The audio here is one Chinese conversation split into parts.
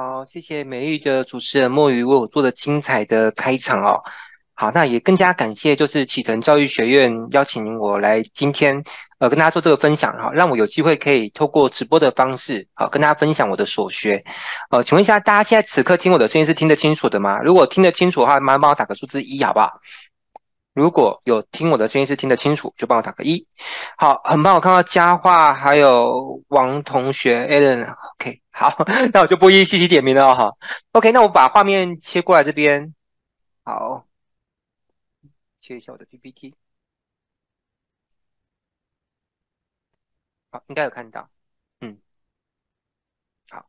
好，谢谢美玉的主持人墨鱼为我做的精彩的开场哦。好，那也更加感谢，就是启程教育学院邀请我来今天呃跟大家做这个分享哈，让我有机会可以透过直播的方式好跟大家分享我的所学。呃，请问一下，大家现在此刻听我的声音是听得清楚的吗？如果听得清楚的话，麻烦帮我打个数字一，好不好？如果有听我的声音是听得清楚，就帮我打个一。好，很棒，我看到佳话还有王同学，Allen，OK，好，那我就不一一细细点名了哈。OK，那我把画面切过来这边，好。切一下我的 PPT，好，应该有看到，嗯，好，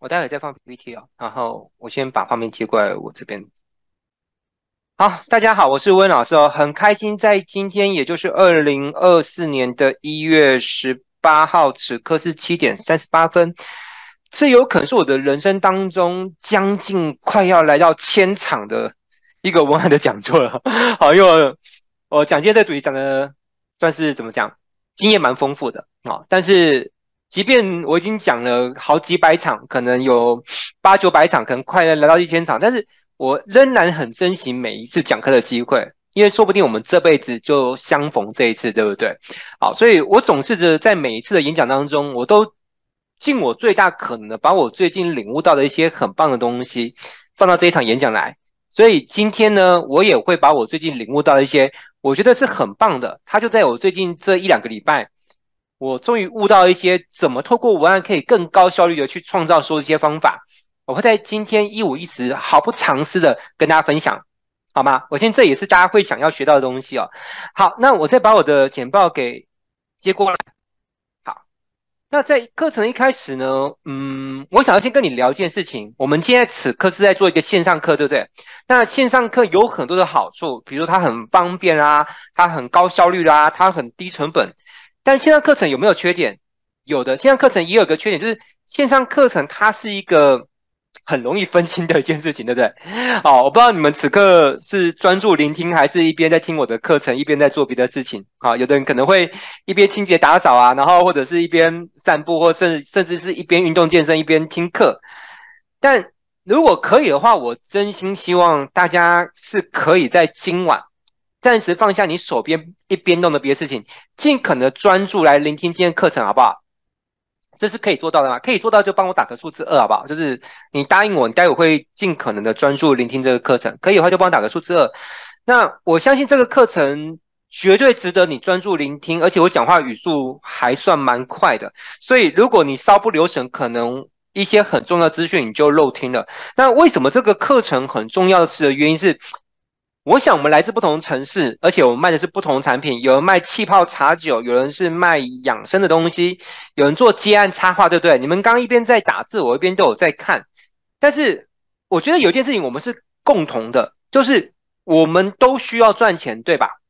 我待会再放 PPT 哦，然后我先把画面切过来我这边。好，大家好，我是温老师哦，很开心在今天，也就是二零二四年的一月十八号，此刻是七点三十八分，这有可能是我的人生当中将近快要来到千场的。一个文案的讲座了，好，因为我，讲今天这主题讲的算是怎么讲，经验蛮丰富的啊。但是，即便我已经讲了好几百场，可能有八九百场，可能快要来到一千场，但是我仍然很珍惜每一次讲课的机会，因为说不定我们这辈子就相逢这一次，对不对？好，所以我总是着在每一次的演讲当中，我都尽我最大可能的把我最近领悟到的一些很棒的东西放到这一场演讲来。所以今天呢，我也会把我最近领悟到的一些，我觉得是很棒的。它就在我最近这一两个礼拜，我终于悟到一些怎么透过文案可以更高效率的去创造说一些方法。我会在今天一五一十毫不藏私的跟大家分享，好吗？我相信这也是大家会想要学到的东西哦。好，那我再把我的简报给接过来。好那在课程一开始呢，嗯，我想要先跟你聊一件事情。我们现在此刻是在做一个线上课，对不对？那线上课有很多的好处，比如它很方便啊，它很高效率啦，它很低成本。但线上课程有没有缺点？有的，线上课程也有个缺点，就是线上课程它是一个。很容易分心的一件事情，对不对？好，我不知道你们此刻是专注聆听，还是一边在听我的课程，一边在做别的事情。好，有的人可能会一边清洁打扫啊，然后或者是一边散步，或甚甚至是一边运动健身，一边听课。但如果可以的话，我真心希望大家是可以在今晚暂时放下你手边一边弄的别的事情，尽可能专注来聆听今天课程，好不好？这是可以做到的吗？可以做到就帮我打个数字二，好不好？就是你答应我，你待会会尽可能的专注聆听这个课程。可以的话就帮我打个数字二。那我相信这个课程绝对值得你专注聆听，而且我讲话语速还算蛮快的。所以如果你稍不留神，可能一些很重要资讯你就漏听了。那为什么这个课程很重要的是的原因是？我想我们来自不同城市，而且我们卖的是不同产品。有人卖气泡茶酒，有人是卖养生的东西，有人做接案插画，对不对？你们刚一边在打字，我一边都有在看。但是我觉得有件事情我们是共同的，就是我们都需要赚钱，对吧？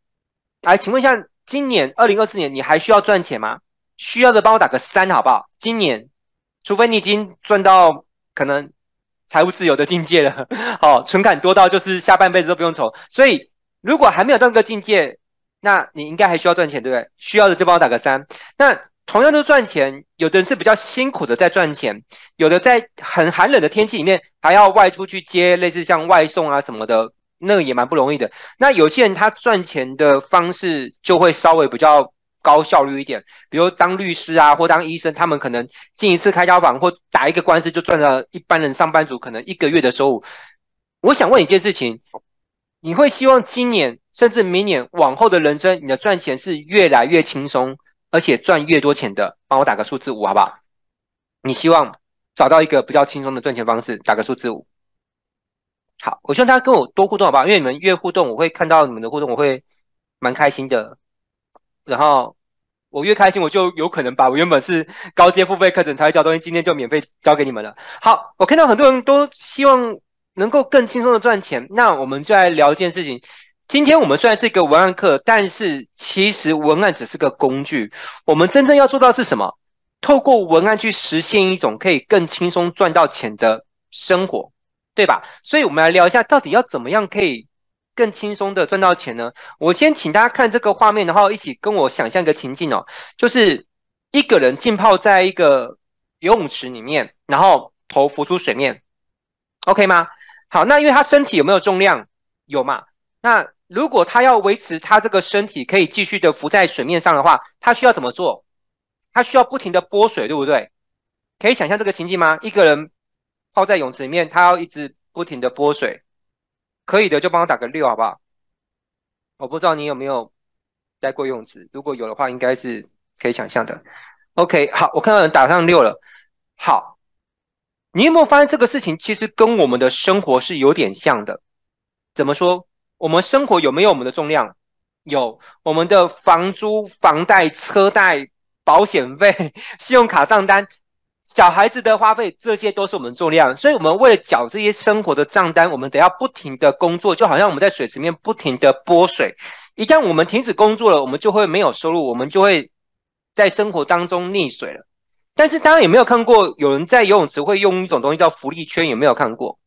来，请问一下，今年二零二四年你还需要赚钱吗？需要的帮我打个三，好不好？今年，除非你已经赚到可能。财务自由的境界了，好，存款多到就是下半辈子都不用愁。所以，如果还没有到那个境界，那你应该还需要赚钱，对不对？需要的就帮我打个三。那同样都赚钱，有的人是比较辛苦的在赚钱，有的在很寒冷的天气里面还要外出去接类似像外送啊什么的，那个也蛮不容易的。那有些人他赚钱的方式就会稍微比较。高效率一点，比如当律师啊，或当医生，他们可能进一次开刀房或打一个官司，就赚了一般人上班族可能一个月的收入。我想问你一件事情，你会希望今年甚至明年往后的人生，你的赚钱是越来越轻松，而且赚越多钱的？帮我打个数字五，好不好？你希望找到一个比较轻松的赚钱方式，打个数字五。好，我希望大家跟我多互动，好不好？因为你们越互动，我会看到你们的互动，我会蛮开心的。然后我越开心，我就有可能把我原本是高阶付费课程才会教东西，今天就免费教给你们了。好，我看到很多人都希望能够更轻松的赚钱，那我们就来聊一件事情。今天我们虽然是一个文案课，但是其实文案只是个工具。我们真正要做到是什么？透过文案去实现一种可以更轻松赚到钱的生活，对吧？所以我们来聊一下，到底要怎么样可以。更轻松的赚到钱呢？我先请大家看这个画面，然后一起跟我想象一个情境哦，就是一个人浸泡在一个游泳池里面，然后头浮出水面，OK 吗？好，那因为他身体有没有重量？有嘛？那如果他要维持他这个身体可以继续的浮在水面上的话，他需要怎么做？他需要不停的拨水，对不对？可以想象这个情境吗？一个人泡在泳池里面，他要一直不停的拨水，可以的就帮我打个六，好不好？我不知道你有没有待过游泳池，如果有的话，应该是可以想象的。OK，好，我看到人打上六了。好，你有没有发现这个事情其实跟我们的生活是有点像的？怎么说？我们生活有没有我们的重量？有，我们的房租、房贷、车贷、保险费、信用卡账单、小孩子的花费，这些都是我们的重量。所以，我们为了缴这些生活的账单，我们得要不停的工作，就好像我们在水池面不停的拨水。一旦我们停止工作了，我们就会没有收入，我们就会在生活当中溺水了。但是，大家有没有看过有人在游泳池会用一种东西叫浮力圈？有没有看过？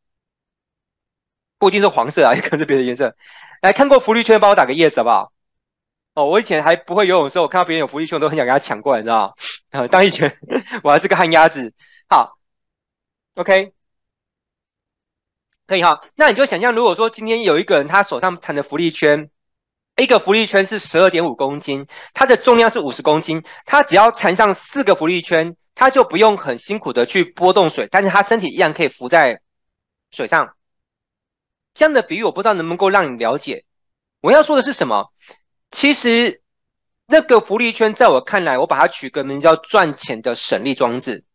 不一定是黄色啊，可能是别的颜色。来看过浮力圈，帮我打个 yes 好不好？哦，我以前还不会游泳的时候，我看到别人有浮力圈，我都很想给他抢过来，你知道吗？啊，当以前我还是个旱鸭子。好，OK，可以哈。那你就想象，如果说今天有一个人，他手上缠着浮力圈，一个浮力圈是十二点五公斤，它的重量是五十公斤，他只要缠上四个浮力圈，他就不用很辛苦的去拨动水，但是他身体依然可以浮在水上。这样的比喻，我不知道能不能够让你了解。我要说的是什么？其实那个福利圈，在我看来，我把它取个名叫“赚钱的省力装置”。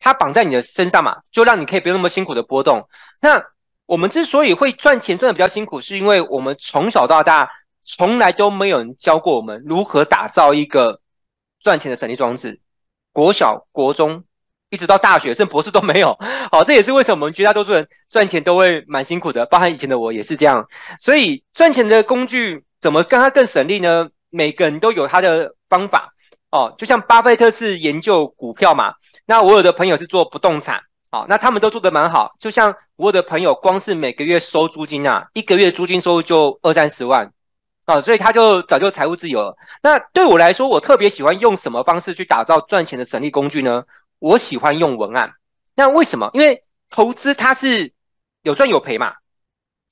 它绑在你的身上嘛，就让你可以不用那么辛苦的波动。那我们之所以会赚钱赚的比较辛苦，是因为我们从小到大从来都没有人教过我们如何打造一个赚钱的省力装置。国小、国中。一直到大学，甚至博士都没有。好，这也是为什么我们绝大多数人赚钱都会蛮辛苦的，包含以前的我也是这样。所以赚钱的工具怎么跟他更省力呢？每个人都有他的方法哦。就像巴菲特是研究股票嘛，那我有的朋友是做不动产，好，那他们都做得蛮好。就像我的朋友，光是每个月收租金啊，一个月租金收入就二三十万，啊，所以他就早就财务自由了。那对我来说，我特别喜欢用什么方式去打造赚钱的省力工具呢？我喜欢用文案，那为什么？因为投资它是有赚有赔嘛，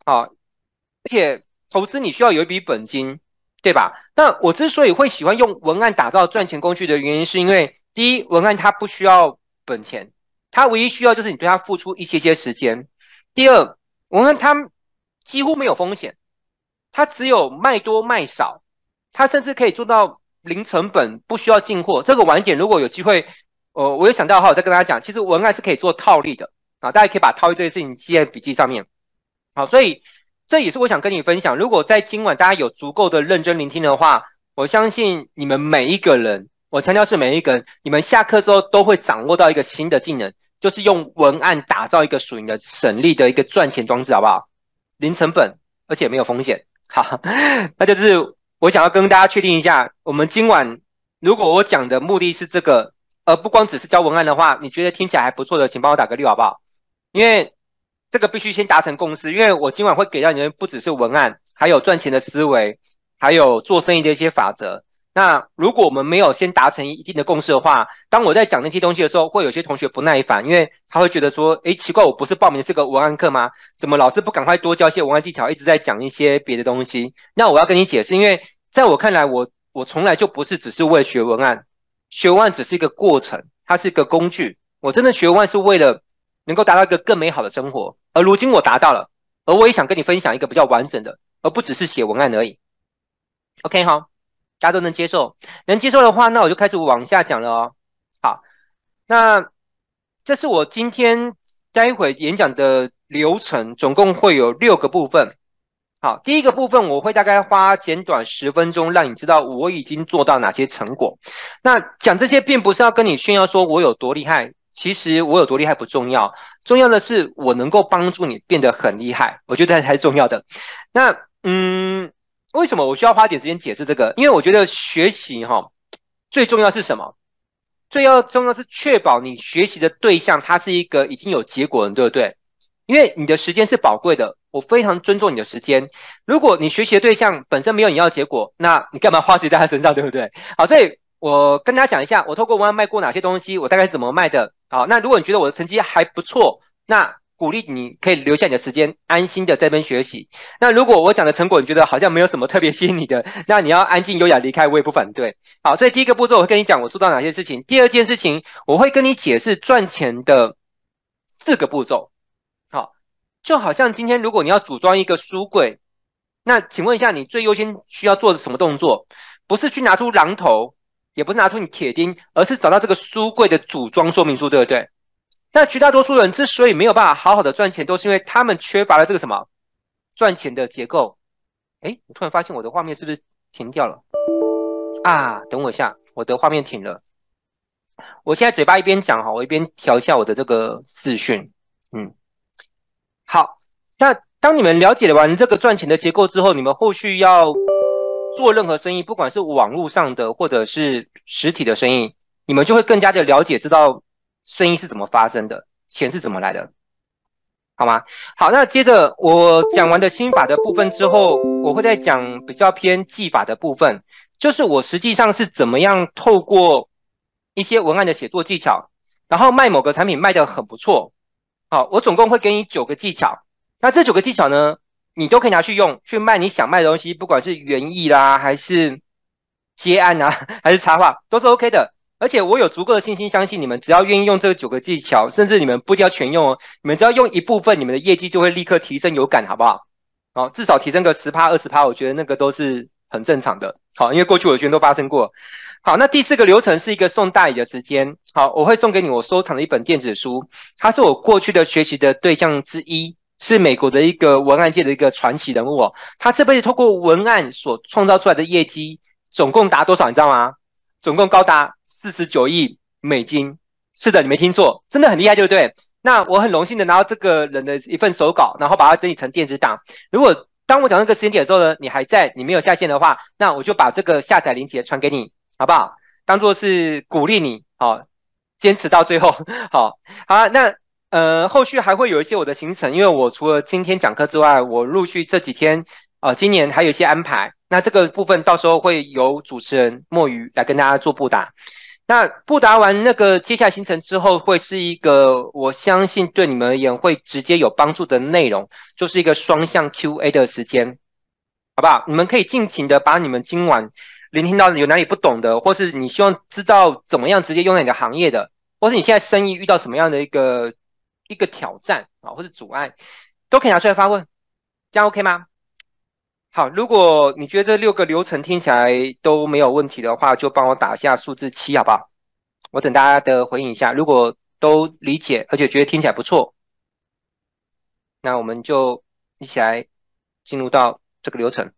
好，而且投资你需要有一笔本金，对吧？那我之所以会喜欢用文案打造赚钱工具的原因，是因为第一，文案它不需要本钱，它唯一需要就是你对它付出一些些时间；第二，文案它几乎没有风险，它只有卖多卖少，它甚至可以做到零成本，不需要进货。这个晚点如果有机会。呃，我有想到的话，我再跟大家讲，其实文案是可以做套利的啊，大家可以把套利这件事情记在笔记上面。好，所以这也是我想跟你分享。如果在今晚大家有足够的认真聆听的话，我相信你们每一个人，我强调是每一个人，你们下课之后都会掌握到一个新的技能，就是用文案打造一个属于你的省力的一个赚钱装置，好不好？零成本，而且没有风险。好，那就是我想要跟大家确定一下，我们今晚如果我讲的目的是这个。而不光只是教文案的话，你觉得听起来还不错的，请帮我打个六好不好？因为这个必须先达成共识，因为我今晚会给到你的不只是文案，还有赚钱的思维，还有做生意的一些法则。那如果我们没有先达成一定的共识的话，当我在讲那些东西的时候，会有些同学不耐烦，因为他会觉得说，诶，奇怪，我不是报名这个文案课吗？怎么老师不赶快多教一些文案技巧，一直在讲一些别的东西？那我要跟你解释，因为在我看来，我我从来就不是只是为了学文案。学文案只是一个过程，它是一个工具。我真的学文案是为了能够达到一个更美好的生活，而如今我达到了，而我也想跟你分享一个比较完整的，而不只是写文案而已。OK，好，大家都能接受，能接受的话，那我就开始往下讲了哦。好，那这是我今天待会演讲的流程，总共会有六个部分。好，第一个部分我会大概花简短十分钟，让你知道我已经做到哪些成果。那讲这些并不是要跟你炫耀说我有多厉害，其实我有多厉害不重要，重要的是我能够帮助你变得很厉害，我觉得才是重要的。那嗯，为什么我需要花点时间解释这个？因为我觉得学习哈，最重要是什么？最要重要是确保你学习的对象他是一个已经有结果的，对不对？因为你的时间是宝贵的。我非常尊重你的时间。如果你学习的对象本身没有你要的结果，那你干嘛花时间在他身上，对不对？好，所以我跟大家讲一下，我透过文案卖过哪些东西，我大概是怎么卖的。好，那如果你觉得我的成绩还不错，那鼓励你可以留下你的时间，安心的在这边学习。那如果我讲的成果你觉得好像没有什么特别吸引你的，那你要安静优雅离开，我也不反对。好，所以第一个步骤我会跟你讲我做到哪些事情。第二件事情我会跟你解释赚钱的四个步骤。好，就好像今天如果你要组装一个书柜，那请问一下你最优先需要做的什么动作？不是去拿出榔头，也不是拿出你铁钉，而是找到这个书柜的组装说明书，对不对？那绝大多数人之所以没有办法好好的赚钱，都是因为他们缺乏了这个什么赚钱的结构。诶，我突然发现我的画面是不是停掉了？啊，等我一下，我的画面停了。我现在嘴巴一边讲哈，我一边调一下我的这个视讯。嗯，好。那当你们了解完这个赚钱的结构之后，你们后续要做任何生意，不管是网络上的或者是实体的生意，你们就会更加的了解，知道。生意是怎么发生的？钱是怎么来的？好吗？好，那接着我讲完的心法的部分之后，我会再讲比较偏技法的部分，就是我实际上是怎么样透过一些文案的写作技巧，然后卖某个产品卖得很不错。好，我总共会给你九个技巧，那这九个技巧呢，你都可以拿去用，去卖你想卖的东西，不管是园艺啦，还是接案啊，还是插画，都是 OK 的。而且我有足够的信心，相信你们只要愿意用这九个技巧，甚至你们不一定要全用哦，你们只要用一部分，你们的业绩就会立刻提升有感，好不好？好，至少提升个十趴、二十趴，我觉得那个都是很正常的。好，因为过去我的圈都发生过。好，那第四个流程是一个送大礼的时间。好，我会送给你我收藏的一本电子书，它是我过去的学习的对象之一，是美国的一个文案界的一个传奇人物哦。他这辈子透过文案所创造出来的业绩，总共达多少？你知道吗？总共高达四十九亿美金，是的，你没听错，真的很厉害，对不对？那我很荣幸的拿到这个人的一份手稿，然后把它整理成电子档。如果当我讲这个时间点的时候呢，你还在，你没有下线的话，那我就把这个下载链接传给你，好不好？当做是鼓励你，好，坚持到最后，好好。那呃，后续还会有一些我的行程，因为我除了今天讲课之外，我陆续这几天。呃，今年还有一些安排，那这个部分到时候会由主持人墨鱼来跟大家做布达。那布达完那个接下来行程之后，会是一个我相信对你们而言会直接有帮助的内容，就是一个双向 QA 的时间，好不好？你们可以尽情的把你们今晚聆听到的有哪里不懂的，或是你希望知道怎么样直接用在你的行业的，或是你现在生意遇到什么样的一个一个挑战啊，或是阻碍，都可以拿出来发问，这样 OK 吗？好，如果你觉得这六个流程听起来都没有问题的话，就帮我打下数字七，好不好？我等大家的回应一下。如果都理解，而且觉得听起来不错，那我们就一起来进入到这个流程。